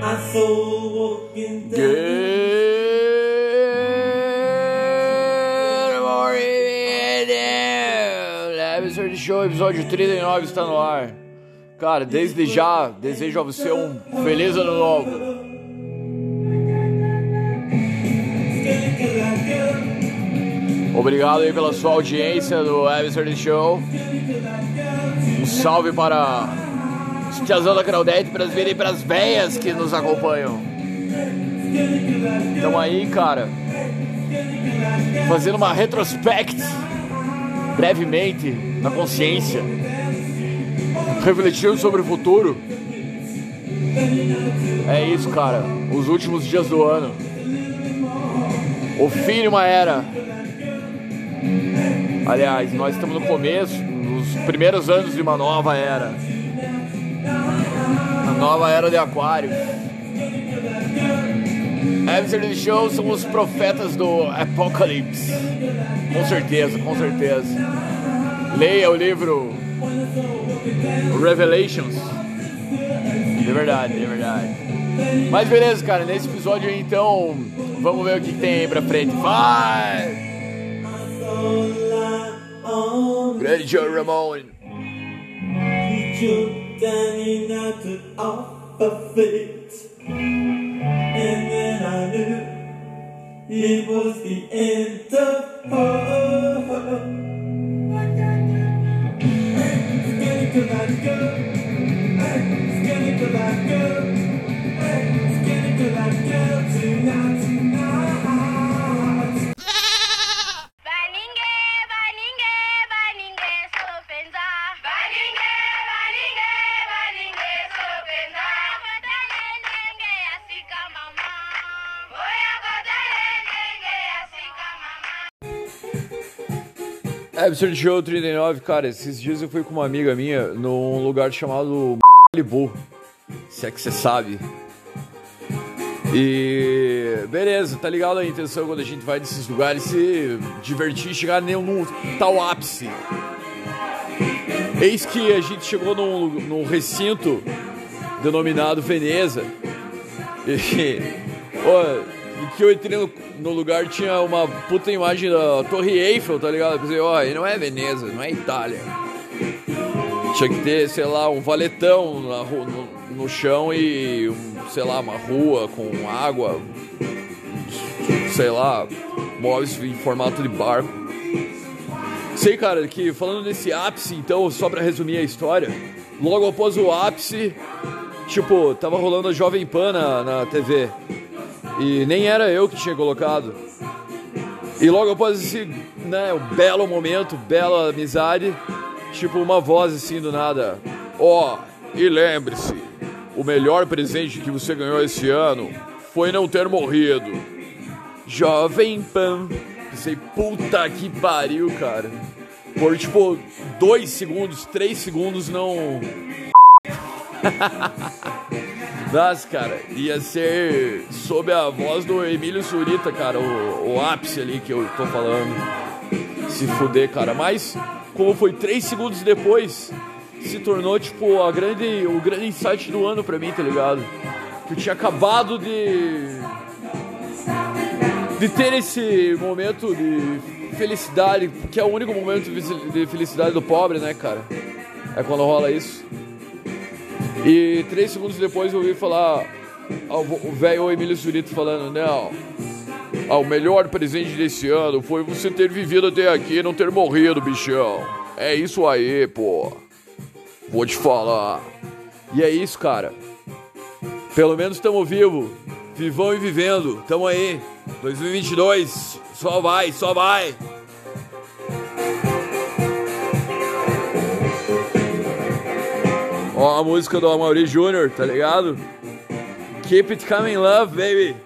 I saw walking down. Good morning, Absurd Show, episódio 39 está no ar. Cara, desde já desejo a você um feliz ano novo. Obrigado aí pela sua audiência do Absurd Show. Um salve para tiazão da Claudete, para as e para as véias que nos acompanham. Então aí, cara, fazendo uma retrospect brevemente na consciência, refletindo sobre o futuro. É isso, cara. Os últimos dias do ano. O fim de uma era. Aliás, nós estamos no começo, nos primeiros anos de uma nova era. Nova era de Aquário. Absurd Show são os profetas do Apocalipse. Com certeza, com certeza. Leia o livro Revelations. De verdade, de verdade. Mas beleza, cara, nesse episódio então, vamos ver o que tem aí pra frente. Vai! Grande Joe Ramone. He down out to off of it. And then I knew it was the end of hope. Skinny could I go? Skinny could I go? Skinny Absurd Show 39, cara, esses dias eu fui com uma amiga minha num lugar chamado Malibu, se é que você sabe. E beleza, tá ligado a intenção quando a gente vai nesses lugares se divertir chegar num tal ápice. Eis que a gente chegou num, num recinto denominado Veneza. E, e que eu entrei no, no lugar tinha uma puta imagem da Torre Eiffel, tá ligado? Eu pensei, ó, e não é Veneza, não é Itália. Tinha que ter, sei lá, um valetão na no, no chão e, sei lá, uma rua com água, sei lá, móveis em formato de barco. Sei, cara, que falando desse ápice, então, só pra resumir a história, logo após o ápice, tipo, tava rolando a Jovem Pan na, na TV. E nem era eu que tinha colocado. E logo após esse, né, o belo momento, bela amizade, tipo uma voz assim do nada. Ó, e lembre-se, o melhor presente que você ganhou esse ano foi não ter morrido. Jovem Pan. Pensei, puta que pariu, cara. Por tipo, dois segundos, três segundos não. Nossa, cara, ia ser sob a voz do Emílio Surita, cara, o, o ápice ali que eu tô falando. Se fuder, cara. Mas, como foi três segundos depois, se tornou, tipo, a grande, o grande insight do ano pra mim, tá ligado? Que eu tinha acabado de. de ter esse momento de felicidade, que é o único momento de felicidade do pobre, né, cara? É quando rola isso. E três segundos depois eu ouvi falar o velho Emílio Zurito falando, não. ah, o melhor presente desse ano foi você ter vivido até aqui e não ter morrido, bichão. É isso aí, pô. Vou te falar. E é isso, cara. Pelo menos estamos vivos. Vivão e vivendo. Tamo aí. 2022. Só vai, só vai. Ó a música do Amaury Jr., tá ligado? Keep it coming love, baby.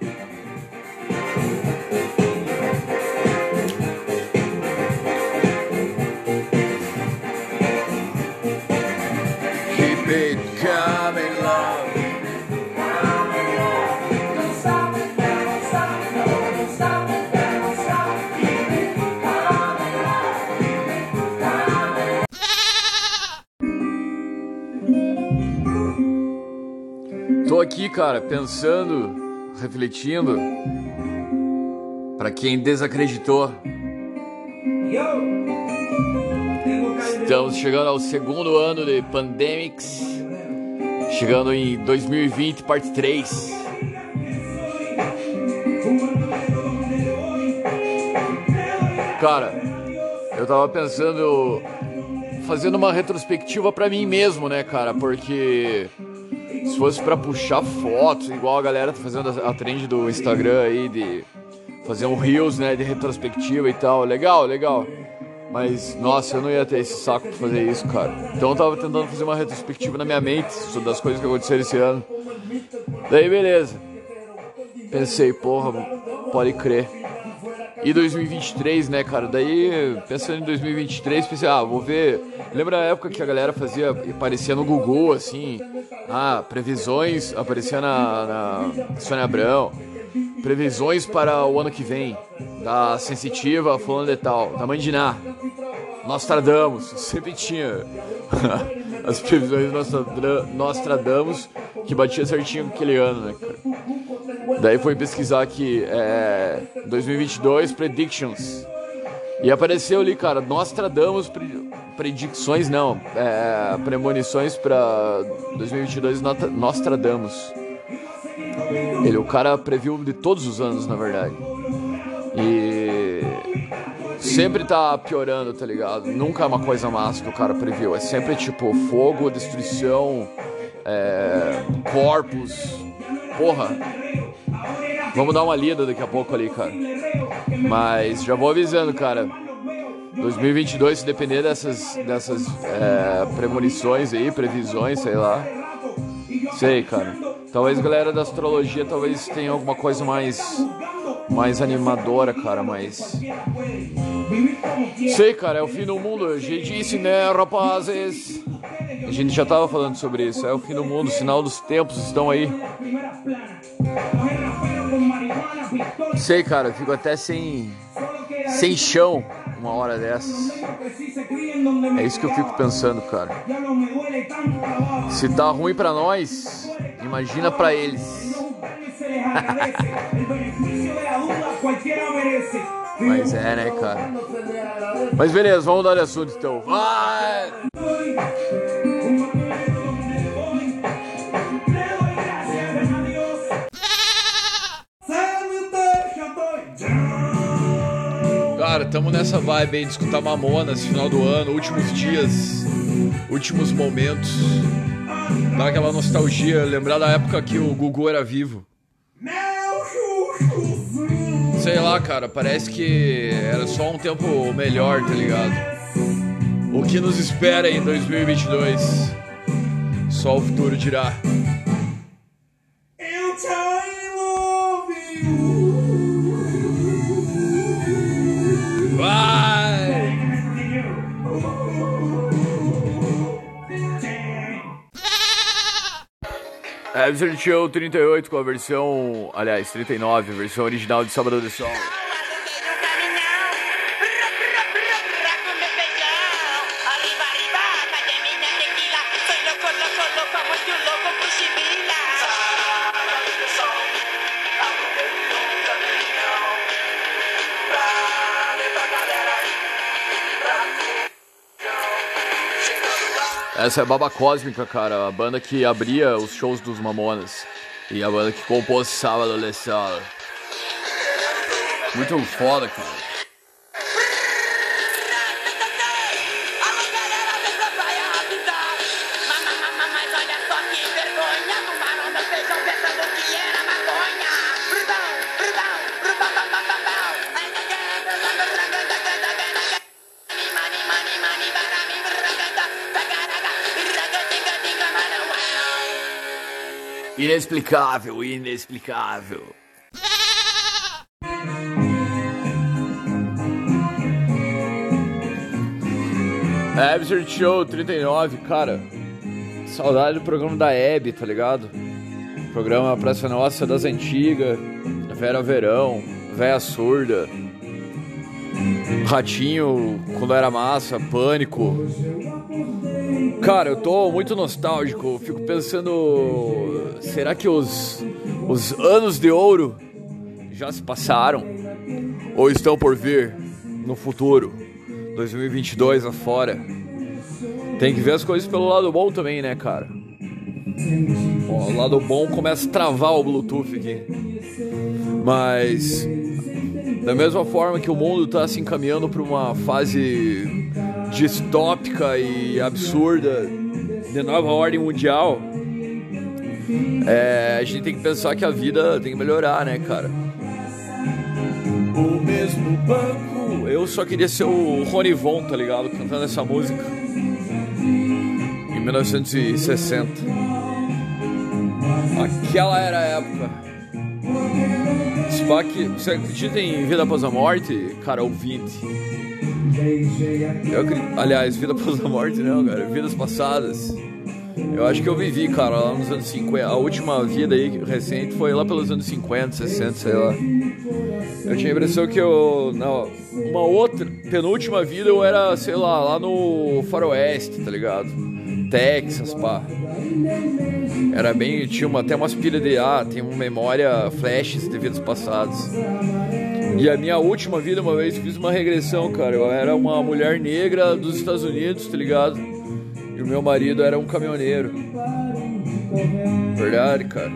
Aqui cara, pensando, refletindo. Pra quem desacreditou, estamos chegando ao segundo ano de Pandemics. Chegando em 2020, parte 3. Cara, eu tava pensando fazendo uma retrospectiva pra mim mesmo, né, cara? Porque se fosse pra puxar fotos, igual a galera tá fazendo a trend do Instagram aí de fazer um reels, né, de retrospectiva e tal. Legal, legal. Mas, nossa, eu não ia ter esse saco pra fazer isso, cara. Então eu tava tentando fazer uma retrospectiva na minha mente sobre das coisas que aconteceram esse ano. Daí, beleza. Pensei, porra, pode crer. E 2023, né, cara? Daí, pensando em 2023, pensei, ah, vou ver. Lembra a época que a galera fazia, aparecia no Google, assim, ah, previsões, aparecia na, na Sônia Abrão, previsões para o ano que vem, da Sensitiva, falando de tal, da Mandiná, Nostradamus, sempre tinha as previsões Nostradra- Nostradamus que batia certinho aquele ano, né, cara? Daí foi pesquisar aqui, é, 2022 Predictions. E apareceu ali, cara, Nostradamus pre- predicções, não, é, premonições pra 2022 Nota- Nostradamus. Ele, o cara previu de todos os anos, na verdade. E sempre tá piorando, tá ligado? Nunca é uma coisa massa que o cara previu. É sempre tipo fogo, destruição, é, corpos. Porra. Vamos dar uma lida daqui a pouco ali, cara. Mas já vou avisando, cara. 2022, se depender dessas, dessas é, premonições aí, previsões, sei lá. Sei, cara. Talvez galera da astrologia talvez tenha alguma coisa mais mais animadora, cara, mas Sei, cara, é o fim do mundo. A gente disse, né, rapazes? A gente já tava falando sobre isso. É o fim do mundo, o sinal dos tempos estão aí. Sei, cara, eu fico até sem sem chão uma hora dessas. É isso que eu fico pensando, cara. Se tá ruim pra nós, imagina pra eles. Mas é, né, cara? Mas beleza, vamos mudar de assunto então. Vai! Cara, tamo nessa vibe aí de escutar Mamonas, final do ano, últimos dias, últimos momentos. Dá aquela nostalgia, lembrar da época que o Gugu era vivo. Sei lá, cara, parece que era só um tempo melhor, tá ligado? O que nos espera em 2022? Só o futuro dirá. Absurd Show 38 com a versão, aliás, 39, a versão original de Sábado de Sol. Essa é Baba Cósmica, cara, a banda que abria os shows dos Mamonas. E a banda que compôs Sábado de Sol. Muito foda, cara. Inexplicável, inexplicável. Absurd Show 39, cara. Saudade do programa da Hebe, tá ligado? Programa Praça Nossa das Antigas, Vera Verão, Véia Surda, Ratinho quando era massa, Pânico. Cara, eu tô muito nostálgico, fico pensando será que os, os anos de ouro já se passaram? Ou estão por vir no futuro? 2022 afora. Tem que ver as coisas pelo lado bom também, né, cara? Ó, o lado bom começa a travar o Bluetooth aqui. Mas da mesma forma que o mundo está se encaminhando para uma fase distópica e absurda de nova ordem mundial, é, a gente tem que pensar que a vida tem que melhorar, né, cara? O mesmo banco. Eu só queria ser o Rony Von, tá ligado? Cantando essa música. Em 1960. Aquela era a época. Spock, você acredita em vida após a morte, cara ouvinte? Eu acredito, aliás, vida após a morte não, cara, vidas passadas. Eu acho que eu vivi, cara, lá nos anos 50. A última vida aí recente foi lá pelos anos 50, 60, sei lá. Eu tinha a impressão que eu. Não, uma outra, penúltima vida eu era, sei lá, lá no Faroeste, tá ligado? Texas, pá. Era bem. Tinha uma, até umas pilhas de. Ah, tem uma memória, flashes de vidas passadas. E a minha última vida, uma vez, fiz uma regressão, cara. Eu era uma mulher negra dos Estados Unidos, tá ligado? O meu marido era um caminhoneiro. Verdade, cara.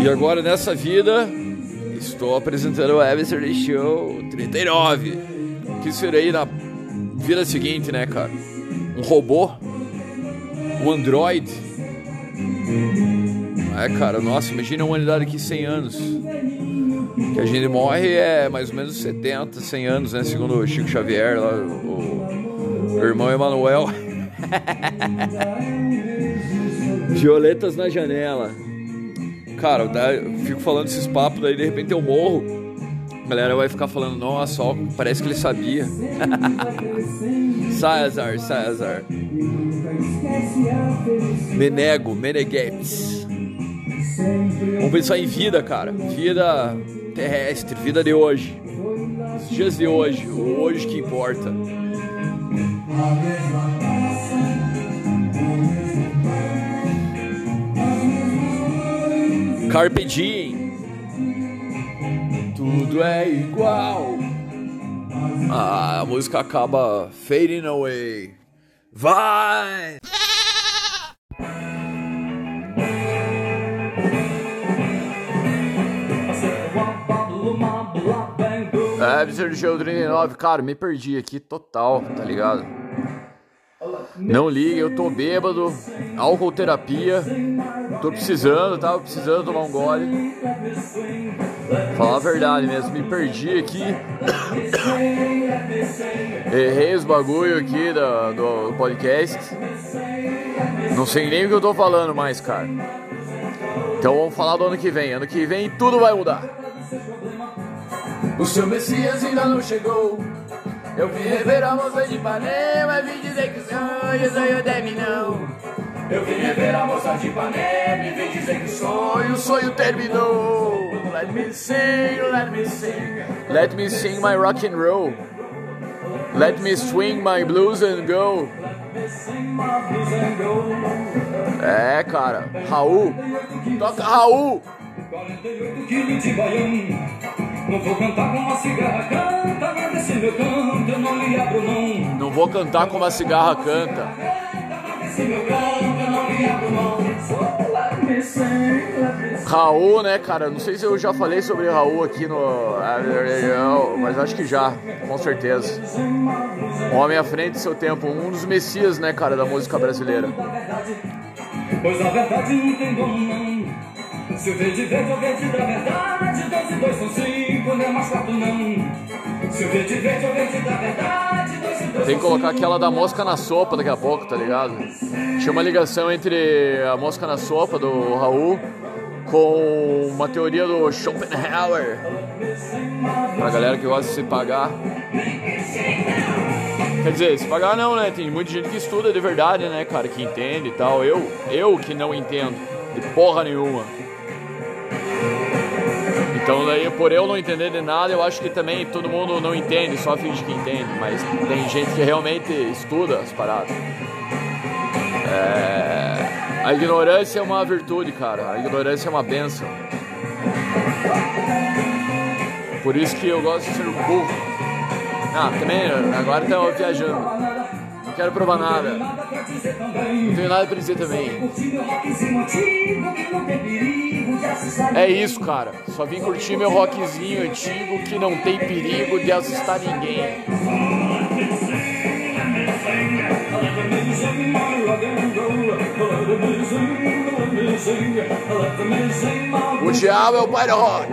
E agora nessa vida, estou apresentando o Episode Show 39. Que serei na vida seguinte, né, cara? Um robô? Um android? É, cara, nossa, imagina a humanidade aqui 100 anos. Que a gente morre é mais ou menos 70, 100 anos, né? Segundo o Chico Xavier, lá, o, o irmão Emanuel. Violetas na janela. Cara, eu fico falando esses papos, daí de repente eu morro. A galera vai ficar falando, nossa, ó, parece que ele sabia. César, César. Menego, Meneghets. Vamos pensar em vida, cara. Vida terrestre, vida de hoje. Os dias de hoje, o hoje que importa. Carpe diem. Tudo é igual. Ah, a música acaba fading away. Vai! É, Absurd Show 39, cara, me perdi aqui total, tá ligado? Não liga, eu tô bêbado, álcool terapia, tô precisando, tava precisando tomar um gole. Falar a verdade mesmo, me perdi aqui. Errei os bagulho aqui do, do podcast. Não sei nem o que eu tô falando mais, cara. Então vamos falar do ano que vem. Ano que vem tudo vai mudar. O seu Messias ainda não chegou. Eu vim rever a moça de Ipanema, vim dizer que o sonho, o sonho terminou. Eu vim rever a moça de Ipanema e vim dizer que o sonho, o sonho terminou. Let me sing, let me sing, let me sing my rock and roll. Let me swing my blues and go. É, cara, Raul, toca Raul. 48 quilos de baião. Não vou cantar com uma cigarra canta, mas meu canto eu não lhe abro mão. Não vou cantar como a cigarra canta. Raul, né, cara? Não sei se eu já falei sobre Raul aqui no. Mas acho que já, com certeza. Homem à frente do seu tempo, um dos messias, né, cara, da música brasileira. Pois a verdade não tem dono não. Se o verde verde é o verde da verdade, dois e dois são cinco, não é não. Se o verde verde é o verde da verdade, dois dois Tem que colocar aquela da mosca na sopa daqui a pouco, tá ligado? Tinha uma ligação entre a mosca na sopa do Raul com uma teoria do Schopenhauer. Pra galera que gosta de se pagar. Quer dizer, se pagar não, né? Tem muita gente que estuda de verdade, né, cara? Que entende e tal. Eu, eu que não entendo de porra nenhuma. Então daí por eu não entender de nada, eu acho que também todo mundo não entende, só finge que entende, mas tem gente que realmente estuda as paradas. É... A ignorância é uma virtude, cara. A ignorância é uma benção. Por isso que eu gosto de ser um burro. Ah, também agora tá viajando. Quero provar nada. Não tenho nada pra dizer também. É isso, cara. Só vim curtir meu rockzinho antigo que não tem perigo de assustar ninguém. O diabo é o pai do rock.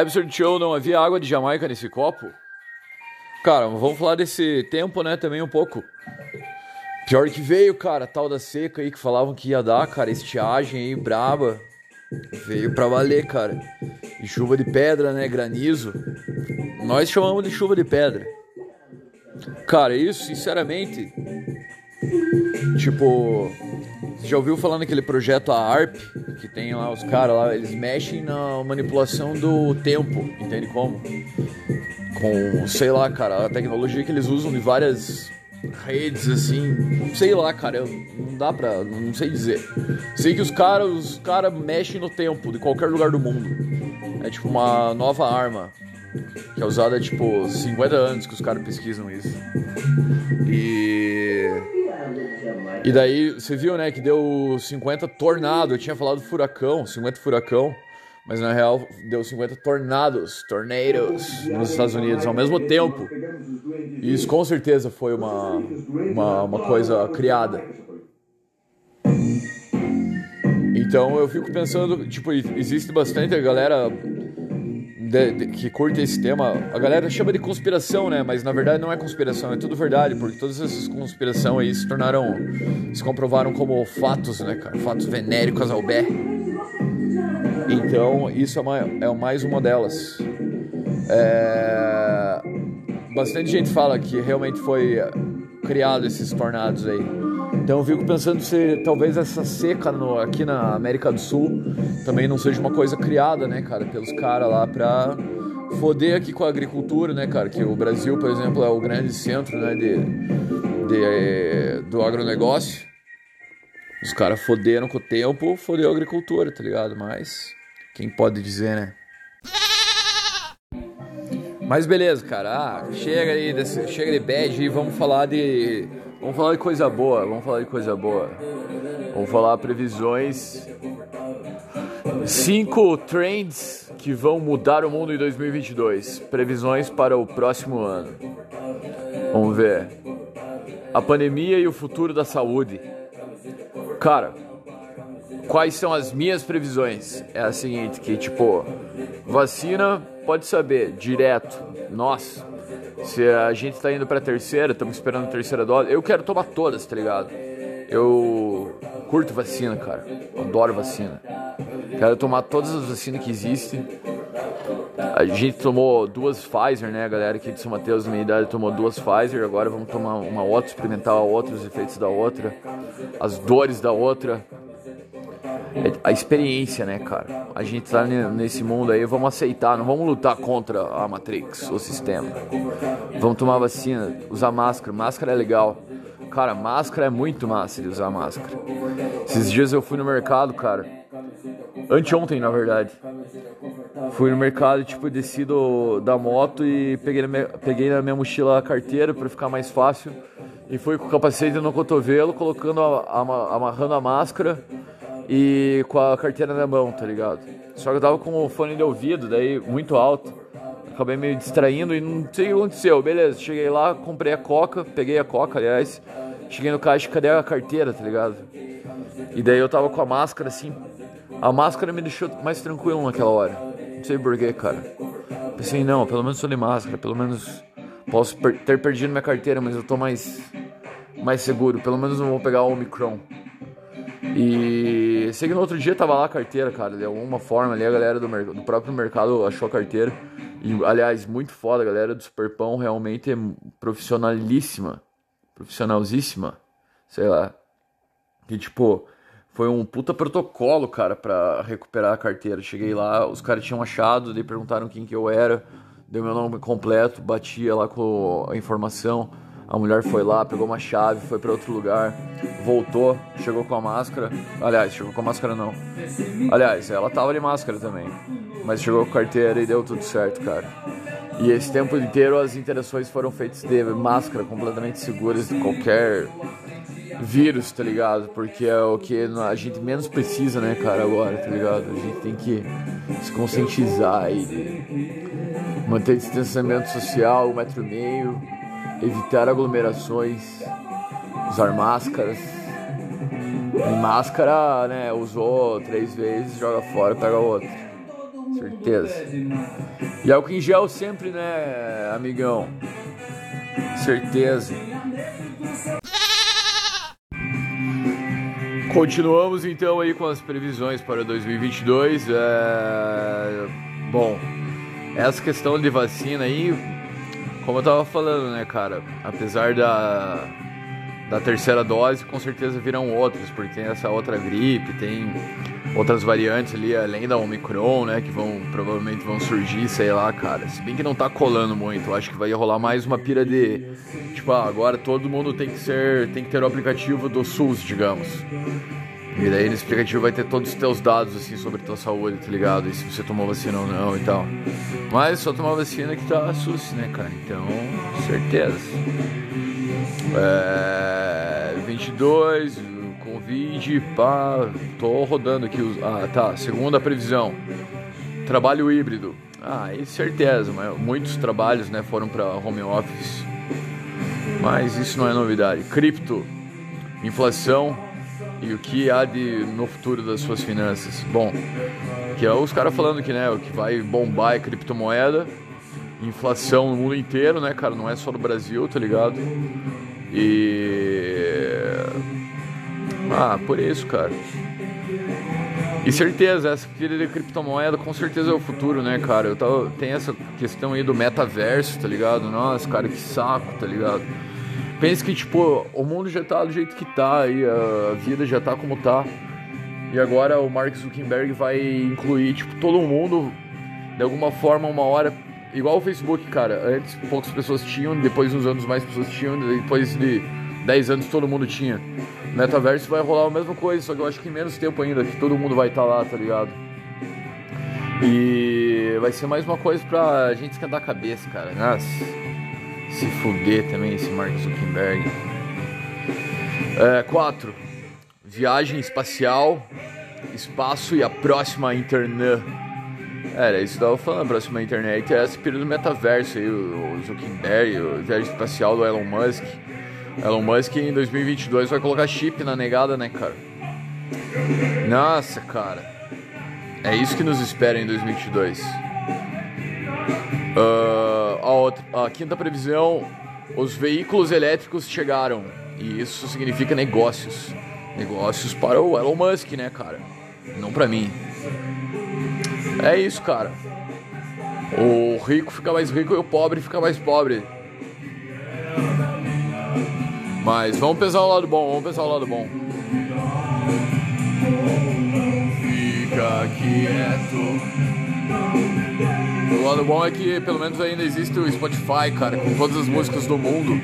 Absurd Show, não havia água de Jamaica nesse copo? Cara, vamos falar desse tempo, né, também um pouco. Pior que veio, cara, tal da seca aí que falavam que ia dar, cara, estiagem aí braba. Veio pra valer, cara. E chuva de pedra, né, granizo. Nós chamamos de chuva de pedra. Cara, isso, sinceramente, tipo, você já ouviu falando daquele projeto a ARP, que tem lá os caras lá, eles mexem na manipulação do tempo, entende como? Com, sei lá, cara, a tecnologia que eles usam de várias redes assim, sei lá, cara, eu, não dá pra, não sei dizer. Sei que os caras, os cara mexem no tempo de qualquer lugar do mundo. É tipo uma nova arma que é usada tipo 50 anos que os caras pesquisam isso. E e daí você viu, né, que deu 50 tornado. Eu tinha falado furacão, 50 furacão, mas na real deu 50 tornados, tornados nos Estados Unidos ao mesmo tempo. E isso com certeza foi uma, uma, uma coisa criada. Então eu fico pensando, tipo, existe bastante a galera de- de- que curte esse tema. A galera chama de conspiração, né? Mas na verdade não é conspiração, é tudo verdade, porque todas essas conspirações aí se tornaram, se comprovaram como fatos, né, cara? Fatos venéricos ao bé. Então isso é, uma, é mais uma delas. É... Bastante gente fala que realmente foi criado esses tornados aí. Então eu fico pensando se talvez essa seca no- aqui na América do Sul também não seja uma coisa criada, né, cara, pelos caras lá pra foder aqui com a agricultura, né, cara? Que o Brasil, por exemplo, é o grande centro, né, de, de- do agronegócio. Os caras foderam com o tempo, fodeu a agricultura, tá ligado? Mas quem pode dizer, né? Mas beleza, cara. Ah, chega aí, desse, chega de bad e vamos falar de. Vamos falar de coisa boa, vamos falar de coisa boa. Vamos falar previsões. Cinco trends que vão mudar o mundo em 2022. Previsões para o próximo ano. Vamos ver. A pandemia e o futuro da saúde. Cara, quais são as minhas previsões? É a seguinte, que tipo, vacina, pode saber, direto. Nossa, se a gente tá indo pra terceira, estamos esperando a terceira dose, eu quero tomar todas, tá ligado? Eu curto vacina, cara. Adoro vacina. Quero tomar todas as vacinas que existem. A gente tomou duas Pfizer, né? Galera aqui de São Mateus, da minha idade, tomou duas Pfizer. Agora vamos tomar uma outra, experimentar a outra, os efeitos da outra, as dores da outra. A experiência, né, cara? A gente tá ne- nesse mundo aí, vamos aceitar, não vamos lutar contra a Matrix, o sistema. Vamos tomar vacina, usar máscara. Máscara é legal. Cara, máscara é muito massa de usar máscara. Esses dias eu fui no mercado, cara. Anteontem, na verdade. Fui no mercado, tipo, desci do, da moto e peguei na, minha, peguei na minha mochila a carteira pra ficar mais fácil. E fui com o capacete no cotovelo, colocando, a, ama- amarrando a máscara e com a carteira na mão, tá ligado? Só que eu tava com o fone de ouvido, daí muito alto. Acabei meio distraindo e não sei o que aconteceu. Beleza, cheguei lá, comprei a coca, peguei a coca, aliás. Cheguei no caixa, cadê a carteira, tá ligado? E daí eu tava com a máscara assim. A máscara me deixou mais tranquilo naquela hora. Não sei porquê, cara. Pensei, não, pelo menos tô de máscara, pelo menos posso per- ter perdido minha carteira, mas eu tô mais, mais seguro. Pelo menos não vou pegar o Omicron. E sei que no outro dia tava lá a carteira, cara. De alguma forma ali a galera do, do próprio mercado achou a carteira. E, aliás, muito foda, a galera do Superpão realmente é profissionalíssima. Profissionalzíssima. Sei lá. Que tipo, foi um puta protocolo, cara, pra recuperar a carteira. Cheguei lá, os caras tinham achado, daí perguntaram quem que eu era, deu meu nome completo, batia lá com a informação. A mulher foi lá, pegou uma chave, foi pra outro lugar, voltou, chegou com a máscara. Aliás, chegou com a máscara não. Aliás, ela tava de máscara também. Mas chegou com a carteira e deu tudo certo, cara. E esse tempo inteiro as interações foram feitas de máscara, completamente seguras de qualquer vírus, tá ligado? Porque é o que a gente menos precisa, né, cara, agora, tá ligado? A gente tem que se conscientizar de manter distanciamento social, um metro e meio, evitar aglomerações, usar máscaras. E máscara, né, usou três vezes, joga fora, pega outra. Certeza. E álcool em gel sempre, né, amigão? Certeza. Continuamos então aí com as previsões para 2022. É... Bom, essa questão de vacina aí, como eu tava falando, né, cara? Apesar da, da terceira dose, com certeza virão outras, porque tem essa outra gripe, tem outras variantes ali, além da Omicron, né, que vão provavelmente vão surgir, sei lá, cara. Se bem que não tá colando muito, eu acho que vai rolar mais uma pira de tipo, ah, agora todo mundo tem que ser, tem que ter o aplicativo do SUS, digamos. E daí nesse aplicativo vai ter todos os teus dados assim sobre tua saúde, tá ligado? E se você tomou vacina ou não e tal. Mas só tomar vacina que tá SUS, né, cara? Então, certeza. É, 22, Covid, pá, tô rodando aqui os. Ah, tá. Segunda previsão. Trabalho híbrido. Ah, isso certeza, mas muitos trabalhos, né, foram para home office. Mas isso não é novidade. Cripto, inflação e o que há de no futuro das suas finanças. Bom, que é os caras falando que, né, o que vai bombar é criptomoeda, inflação no mundo inteiro, né, cara, não é só no Brasil, tá ligado? E ah, por isso, cara. E certeza, essa filha de criptomoeda com certeza é o futuro, né, cara? Eu tava, tem essa questão aí do metaverso, tá ligado? Nossa, cara, que saco, tá ligado? Pensa que, tipo, o mundo já tá do jeito que tá e a vida já tá como tá. E agora o Mark Zuckerberg vai incluir, tipo, todo mundo, de alguma forma, uma hora. Igual o Facebook, cara. Antes poucas pessoas tinham, depois uns anos mais pessoas tinham, depois de 10 anos todo mundo tinha. Metaverso vai rolar a mesma coisa, só que eu acho que em menos tempo ainda, que todo mundo vai estar lá, tá ligado? E vai ser mais uma coisa pra gente esquentar a cabeça, cara. Nossa, se fuder também esse Mark Zuckerberg. É, 4. Viagem espacial, espaço e a próxima internet. Era isso que eu tava falando, a próxima internet é essa período do metaverso aí, o Zuckerberg, a viagem espacial do Elon Musk. Elon Musk em 2022 vai colocar chip na negada, né, cara? Nossa, cara. É isso que nos espera em 2022. Uh, a, outra, a quinta previsão: os veículos elétricos chegaram. E isso significa negócios. Negócios para o Elon Musk, né, cara? Não para mim. É isso, cara. O rico fica mais rico e o pobre fica mais pobre. Mas vamos pensar o lado bom, vamos pensar o lado bom. Fica quieto. O lado bom é que pelo menos ainda existe o Spotify, cara, com todas as músicas do mundo.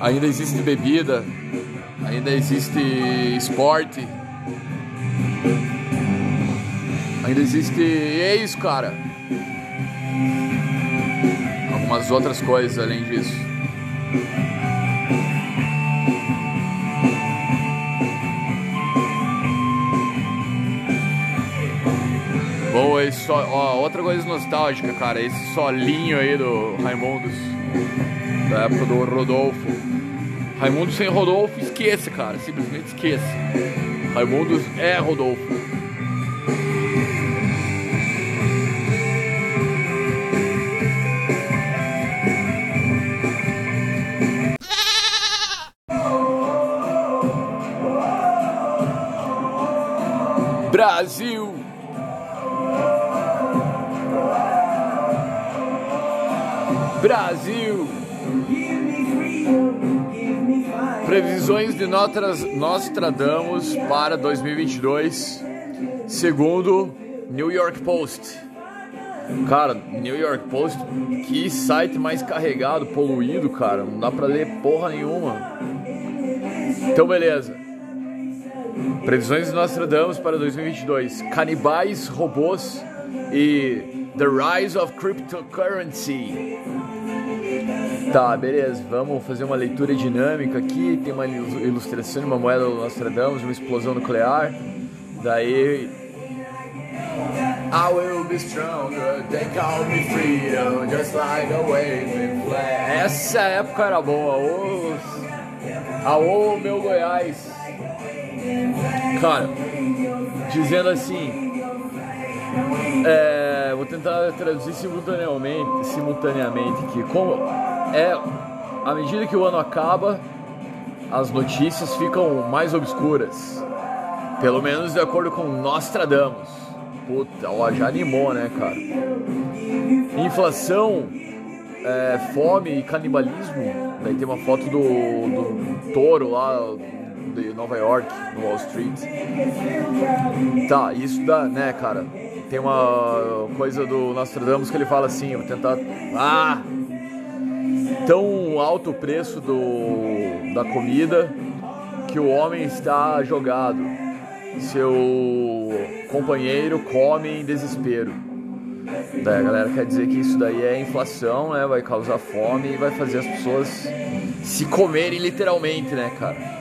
Ainda existe bebida, ainda existe esporte. Ainda existe. E é isso, cara. Algumas outras coisas além disso. Esse ó, outra coisa nostálgica, cara, esse solinho aí do Raimundos, da época do Rodolfo. Raimundo sem Rodolfo, esqueça, cara, simplesmente esqueça. Raimundos é Rodolfo. De Notras- Nostradamus para 2022, segundo New York Post. Cara, New York Post, que site mais carregado, poluído, cara. Não dá pra ler porra nenhuma. Então, beleza. Previsões de Nostradamus para 2022: Canibais, robôs e The Rise of Cryptocurrency. Tá, beleza. Vamos fazer uma leitura dinâmica aqui. Tem uma ilu- ilustração de uma moeda do Nostradamus, uma explosão nuclear. Daí. I will be stronger, they call me freedom, just like a flag. Essa época era boa. Ô, Aô, meu Goiás. Cara, dizendo assim, é, vou tentar traduzir simultaneamente, simultaneamente aqui. Como é, à medida que o ano acaba, as notícias ficam mais obscuras. Pelo menos de acordo com Nostradamus. Puta, ó, já animou, né, cara? Inflação, é, fome e canibalismo. Daí tem uma foto do, do touro lá de Nova York, no Wall Street. Tá, isso dá, né, cara? Tem uma coisa do Nostradamus que ele fala assim, eu tentar. Ah! Tão alto o preço do, da comida que o homem está jogado. Seu companheiro come em desespero. Daí a galera quer dizer que isso daí é inflação, né? Vai causar fome e vai fazer as pessoas se comerem literalmente, né, cara?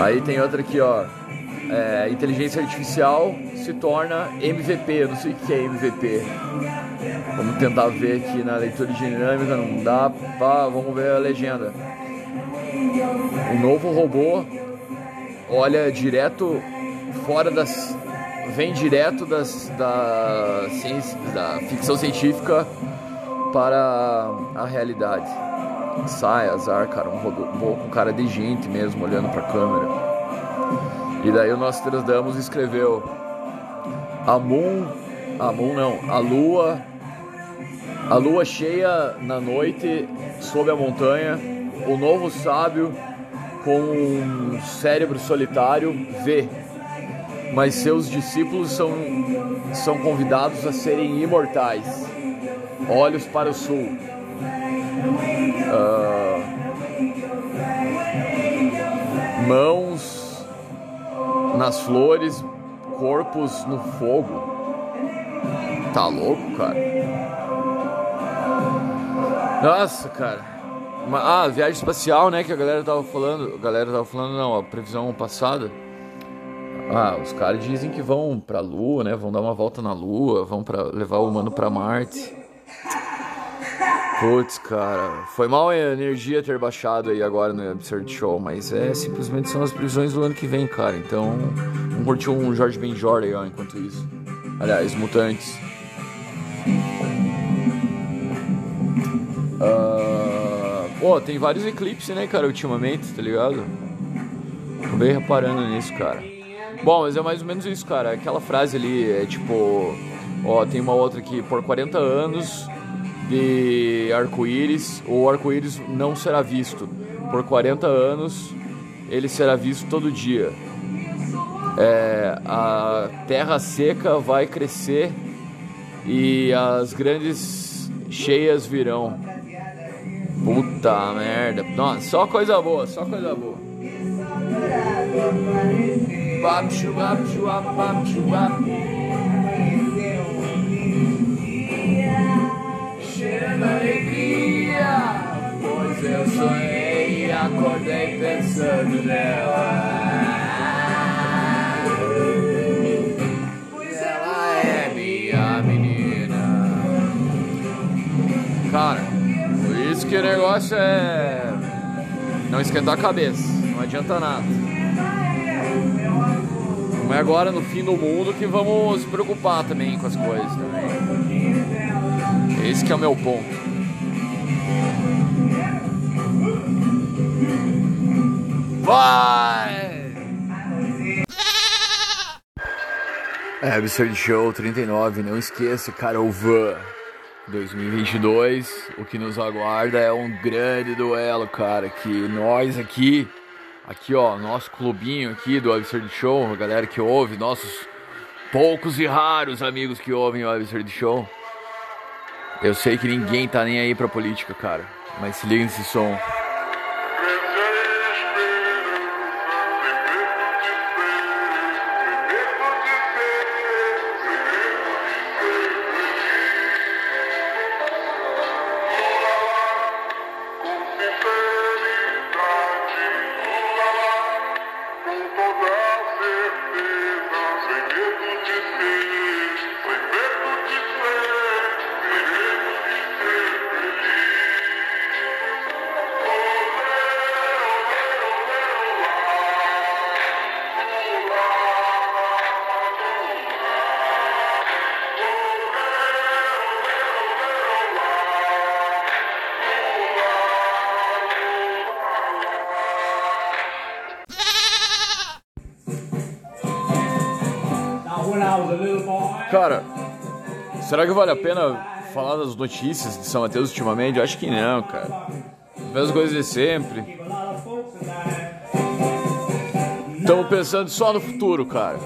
Aí tem outra aqui, ó. É, inteligência artificial se torna MVP. Eu não sei o que é MVP. Vamos tentar ver aqui na leitura dinâmica. Não dá. Pá, vamos ver a legenda. O novo robô olha direto fora das. Vem direto das, da, ciência, da ficção científica para a realidade. Sai, azar, cara. Um robô cara de gente mesmo, olhando pra câmera. E daí o Nostradamus escreveu: A Moon. A Moon não, a Lua. A lua cheia na noite sob a montanha. O novo sábio com um cérebro solitário vê. Mas seus discípulos são, são convidados a serem imortais. Olhos para o sul. Ah, mãos nas flores, corpos no fogo. Tá louco, cara? Nossa, cara. Ah, viagem espacial, né? Que a galera tava falando. A galera tava falando, não, a previsão passada. Ah, os caras dizem que vão pra Lua, né? Vão dar uma volta na Lua, vão para levar o humano pra Marte. Putz, cara, foi mal a energia ter baixado aí agora no Absurd Show, mas é simplesmente são as previsões do ano que vem, cara. Então, vamos curtir um Jorge Benjor aí, ó, enquanto isso. Aliás, Mutantes. Ah, Pô, tem vários eclipses, né, cara, ultimamente, tá ligado? Tô bem reparando nisso, cara. Bom, mas é mais ou menos isso, cara. Aquela frase ali é tipo. Ó, tem uma outra aqui. Por 40 anos de arco-íris, o arco-íris não será visto. Por 40 anos, ele será visto todo dia. É, a terra seca vai crescer e as grandes cheias virão. Puta merda. Nossa, só coisa boa, só coisa boa. Bap, chubap, chubap, bap. Pensando nela. Pois ela é minha menina. Cara, por isso que o negócio é não esquentar a cabeça, não adianta nada. Não é agora no fim do mundo que vamos se preocupar também com as coisas também. Esse que é o meu ponto. Vai! É, Absurd Show 39, não esqueça, Carol Van 2022. O que nos aguarda é um grande duelo, cara. Que nós aqui, aqui ó, nosso clubinho aqui do Absurd Show, a galera que ouve, nossos poucos e raros amigos que ouvem o Absurd Show. Eu sei que ninguém tá nem aí pra política, cara. Mas se liga nesse som. Será que vale a pena falar das notícias de São Mateus ultimamente? Eu acho que não, cara. As mesmas coisas de sempre. Estamos pensando só no futuro, cara.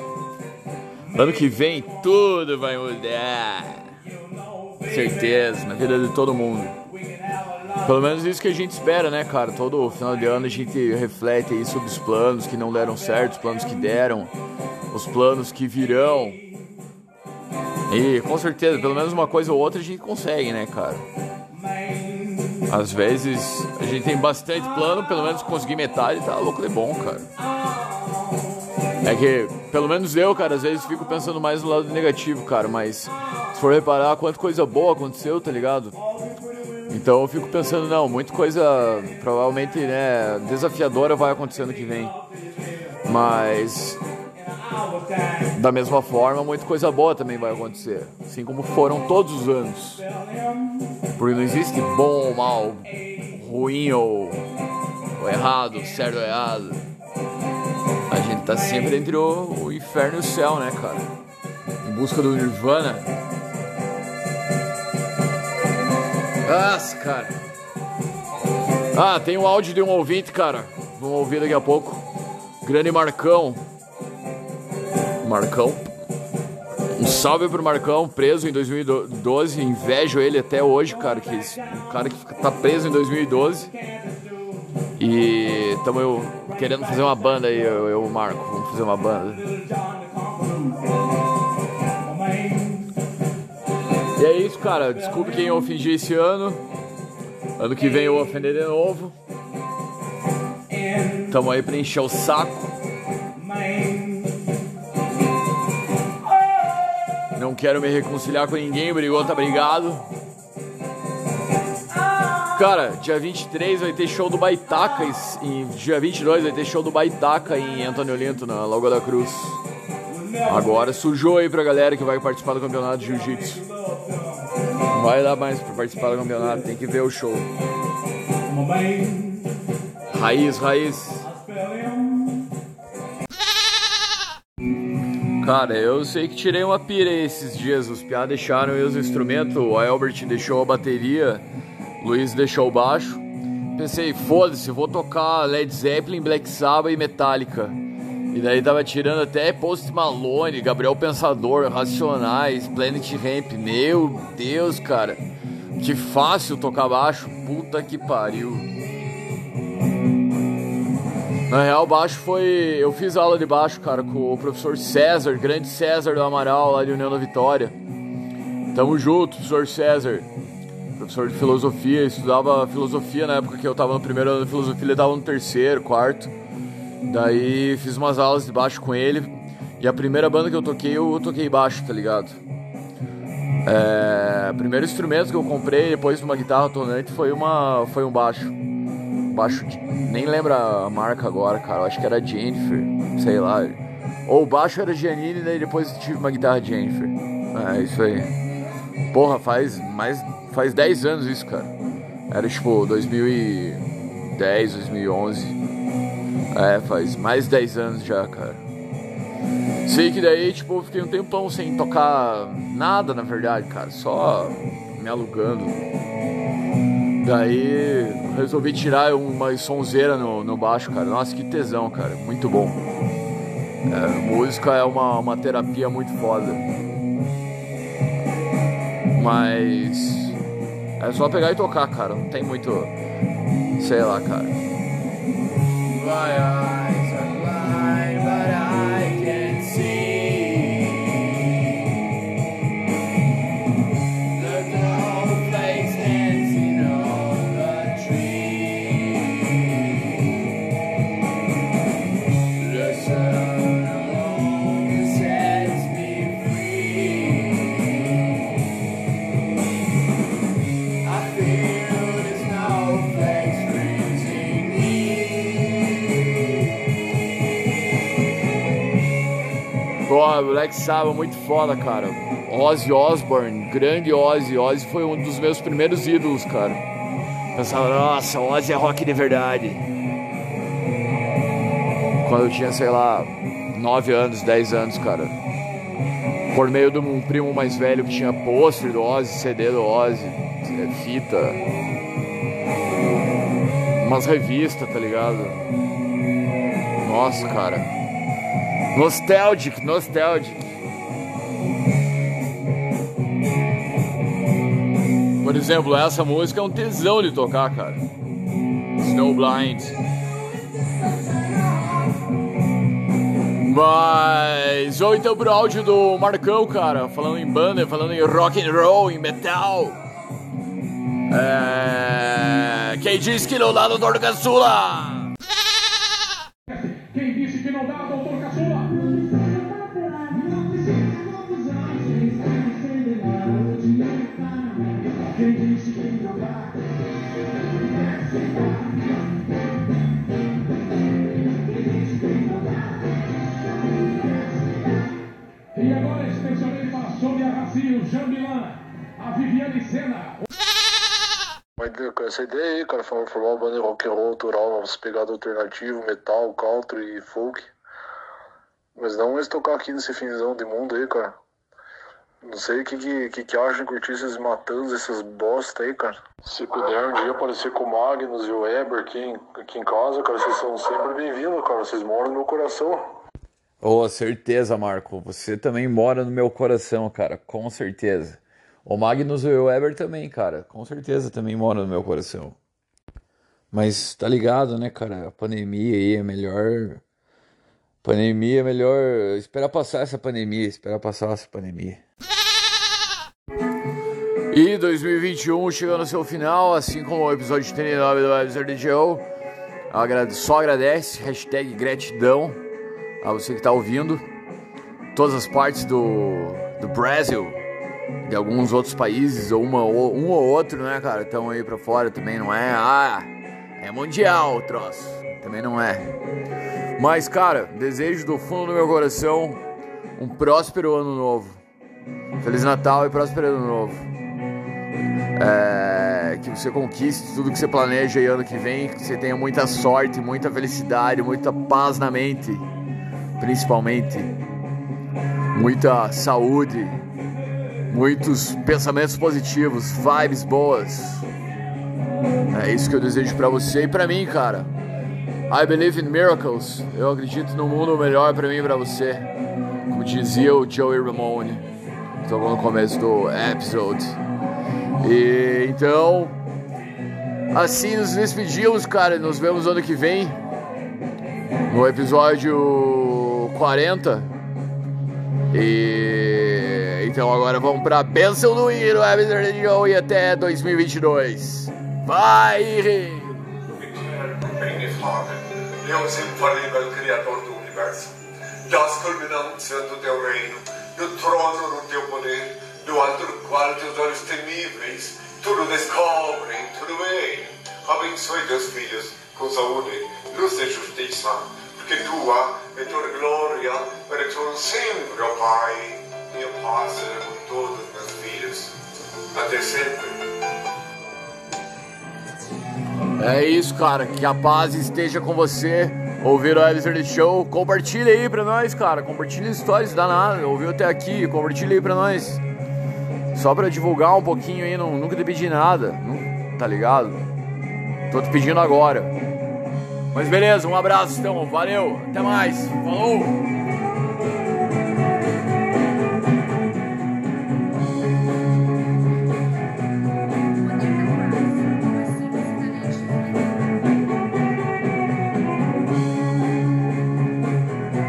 Ano que vem tudo vai mudar. Certeza, na vida de todo mundo. Pelo menos isso que a gente espera, né, cara? Todo final de ano a gente reflete aí sobre os planos que não deram certo, os planos que deram, os planos que virão. E com certeza, pelo menos uma coisa ou outra a gente consegue, né, cara? Às vezes a gente tem bastante plano, pelo menos conseguir metade tá louco de bom, cara. É que, pelo menos eu, cara, às vezes fico pensando mais no lado negativo, cara, mas se for reparar quanta coisa boa aconteceu, tá ligado? Então eu fico pensando, não, muita coisa provavelmente, né, desafiadora vai acontecer ano que vem. Mas da mesma forma, muita coisa boa também vai acontecer, assim como foram todos os anos. Porque não existe bom ou mal, ruim ou, ou errado, certo ou errado. A gente tá sempre entre o, o inferno e o céu, né, cara? Em busca do Nirvana. Nossa, cara. Ah, tem um áudio de um ouvinte, cara. Vamos ouvir daqui a pouco. Grande Marcão. Marcão. Um salve pro Marcão, preso em 2012. Invejo ele até hoje, cara. Que o cara que tá preso em 2012. E estamos querendo fazer uma banda aí, eu e o Marco. Vamos fazer uma banda. E é isso, cara. Desculpe quem eu ofendi esse ano. Ano que vem eu ofender de novo. Tamo aí pra encher o saco. Não quero me reconciliar com ninguém, brigou, tá brigado. Cara, dia 23 vai ter show do Baitaca e dia 22 vai ter show do Baitaca em Antônio Linto, na Lagoa da Cruz. Agora sujou aí pra galera que vai participar do campeonato de Jiu-Jitsu. Não vai dar mais pra participar do campeonato, tem que ver o show. Raiz, raiz. Cara, eu sei que tirei uma pira esses dias. Os piá deixaram aí os instrumentos, o Albert deixou a bateria, Luiz deixou o baixo. Pensei, foda-se, vou tocar Led Zeppelin, Black Sabbath e Metallica. E daí tava tirando até Post Malone, Gabriel Pensador, Racionais, Planet Ramp. Meu Deus, cara. Que fácil tocar baixo. Puta que pariu. Na real, baixo foi. Eu fiz aula de baixo, cara, com o professor César, grande César do Amaral, lá de União da Vitória. Tamo junto, professor César. Professor de filosofia, estudava filosofia na época que eu tava no primeiro ano de filosofia, ele tava no terceiro, quarto. Daí fiz umas aulas de baixo com ele. E a primeira banda que eu toquei, eu toquei baixo, tá ligado? É, primeiro instrumento que eu comprei depois de uma guitarra tonante foi, uma, foi um baixo. Baixo, de, nem lembra a marca agora, cara. Eu acho que era Jennifer, sei lá. Ou o baixo era Giannini, daí depois tive uma guitarra Jennifer. É isso aí. Porra, faz mais. Faz 10 anos isso, cara. Era tipo 2010, 2011. É, faz mais de 10 anos já, cara. Sei que daí, tipo, eu fiquei um tempão sem tocar nada, na verdade, cara. Só me alugando. Daí resolvi tirar uma sonzeira no, no baixo, cara. Nossa, que tesão, cara. Muito bom. É, música é uma, uma terapia muito foda. Mas é só pegar e tocar, cara. Não tem muito. Sei lá, cara. My Porra, Black Sabbath muito foda, cara. Ozzy Osbourne, grande Ozzy. Ozzy foi um dos meus primeiros ídolos, cara. Pensava, nossa, Ozzy é rock de verdade. Quando eu tinha, sei lá, 9 anos, 10 anos, cara. Por meio de um primo mais velho que tinha pôster do Ozzy, CD do Ozzy, é, fita. Umas revistas, tá ligado? Nossa, cara. Nostalgic, nostalgic. Por exemplo, essa música é um tesão de tocar, cara. Snowblind. Mas ou então pro áudio do Marcão, cara, falando em banda, falando em rock and roll, em metal. É... Quem disse que no Dor Caçula? Quem Jambilan, a Viviane Sena, Mas com essa ideia aí, cara, formar formar uma banda de rock and roll autoral, umas pegadas alternativo, metal, country e folk. Mas não eles tocar aqui nesse finzão de mundo aí, cara. Não sei o que, que, que, que acham curtir esses matanzas, essas bosta aí, cara. Se puder um dia aparecer com o Magnus e o Weber aqui em, aqui em casa, cara, vocês são sempre bem-vindos, cara. Vocês moram no meu coração. Oh, certeza, Marco. Você também mora no meu coração, cara. Com certeza. O Magnus e o Weber também, cara. Com certeza também mora no meu coração. Mas tá ligado, né, cara? A pandemia aí é melhor. Pandemia é melhor. Esperar passar essa pandemia. Esperar passar essa pandemia. E 2021 chegando ao seu final, assim como o episódio 39 do Webster. Agrade- Só agradece, hashtag gratidão a você que está ouvindo. Todas as partes do, do Brasil, de alguns outros países, ou uma, um ou outro, né, cara, estão aí pra fora também, não é? Ah, é mundial o troço. Também não é. Mas, cara, desejo do fundo do meu coração um próspero ano novo. Feliz Natal e próspero ano novo. É, que você conquiste tudo que você planeja aí ano que vem, que você tenha muita sorte, muita felicidade, muita paz na mente, principalmente, muita saúde, muitos pensamentos positivos, vibes boas. É isso que eu desejo pra você e pra mim, cara. I believe in miracles. Eu acredito no mundo melhor pra mim e pra você. Como dizia o Joey Ramone, tocou no começo do episode. E então, assim nos despedimos, cara. Nos vemos ano que vem, no episódio 40. E então agora vamos pra bênção do Hino, e até 2022. Vai, Deus infalível, Criador do Universo, das culminâncias do teu reino, do trono do teu poder, do alto do qual teus olhos temíveis tudo descobrem, tudo veem. Abençoe teus filhos com saúde, luz e justiça, porque tua é tua glória, tu sempre, ó Pai. Minha paz seja com todos meus filhos, até sempre. É isso, cara. Que a paz esteja com você. ouviram o Alistair Show. Compartilha aí pra nós, cara. Compartilha stories, dá nada. Ouviu até aqui, compartilha aí pra nós. Só pra divulgar um pouquinho aí, não, nunca te pedi nada, tá ligado? Tô te pedindo agora. Mas beleza, um abraço então, valeu, até mais, falou!